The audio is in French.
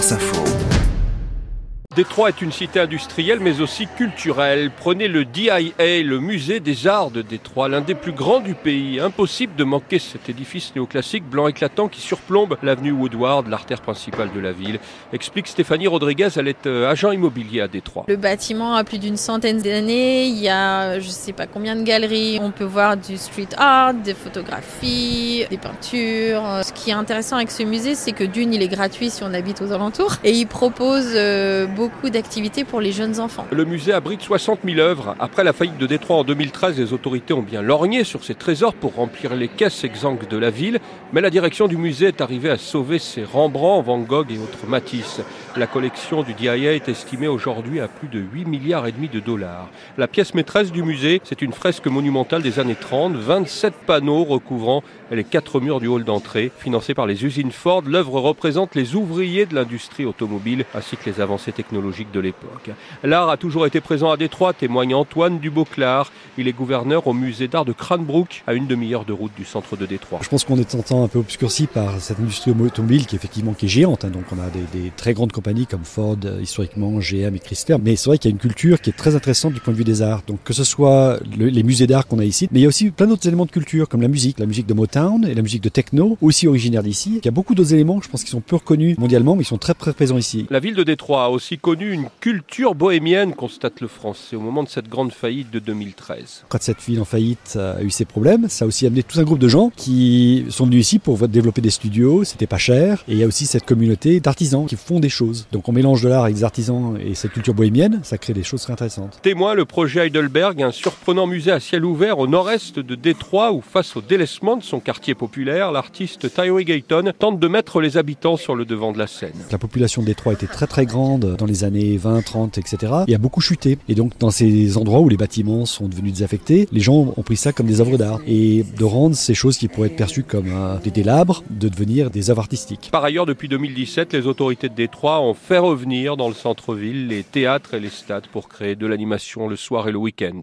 France Info. Détroit est une cité industrielle mais aussi culturelle. Prenez le DIA, le musée des arts de Détroit, l'un des plus grands du pays. Impossible de manquer cet édifice néoclassique blanc éclatant qui surplombe l'avenue Woodward, l'artère principale de la ville. Explique Stéphanie Rodriguez, elle est euh, agent immobilier à Détroit. Le bâtiment a plus d'une centaine d'années, il y a je sais pas combien de galeries, on peut voir du street art, des photographies, des peintures. Ce qui est intéressant avec ce musée, c'est que d'une, il est gratuit si on habite aux alentours et il propose euh, beaucoup d'activités pour les jeunes enfants. Le musée abrite 60 000 œuvres. Après la faillite de Détroit en 2013, les autorités ont bien lorgné sur ces trésors pour remplir les caisses exsangues de la ville. Mais la direction du musée est arrivée à sauver ses Rembrandt, Van Gogh et autres Matisse. La collection du DIA est estimée aujourd'hui à plus de 8 milliards et demi de dollars. La pièce maîtresse du musée, c'est une fresque monumentale des années 30, 27 panneaux recouvrant les quatre murs du hall d'entrée. Financée par les usines Ford, l'œuvre représente les ouvriers de l'industrie automobile ainsi que les avancées technologiques technologique de l'époque. L'art a toujours été présent à Détroit, témoigne Antoine Dubauclard. Il est gouverneur au musée d'art de Cranbrook, à une demi-heure de route du centre de Détroit. Je pense qu'on est en temps un peu obscurci par cette industrie automobile qui effectivement qui est géante. Hein. Donc on a des, des, très grandes compagnies comme Ford, euh, historiquement GM et Chrysler. Mais c'est vrai qu'il y a une culture qui est très intéressante du point de vue des arts. Donc que ce soit le, les musées d'art qu'on a ici, mais il y a aussi plein d'autres éléments de culture comme la musique, la musique de Motown et la musique de techno, aussi originaire d'ici. Il y a beaucoup d'autres éléments, je pense, qui sont peu reconnus mondialement, mais ils sont très, très présents ici. La ville de Détroit a aussi connu une culture bohémienne, constate le français, au moment de cette grande faillite de 2013. Quand cette ville en faillite a eu ses problèmes, ça a aussi amené tout un groupe de gens qui sont venus ici pour développer des studios, c'était pas cher, et il y a aussi cette communauté d'artisans qui font des choses. Donc on mélange de l'art avec des artisans et cette culture bohémienne, ça crée des choses très intéressantes. Témoin le projet Heidelberg, un surprenant musée à ciel ouvert au nord-est de Détroit, où face au délaissement de son quartier populaire, l'artiste Tyree Gayton tente de mettre les habitants sur le devant de la scène. La population de Détroit était très très grande dans les années 20, 30, etc. Et a beaucoup chuté. Et donc, dans ces endroits où les bâtiments sont devenus désaffectés, les gens ont pris ça comme des œuvres d'art. Et de rendre ces choses qui pourraient être perçues comme euh, des délabres, de devenir des œuvres artistiques. Par ailleurs, depuis 2017, les autorités de Détroit ont fait revenir dans le centre-ville les théâtres et les stades pour créer de l'animation le soir et le week-end.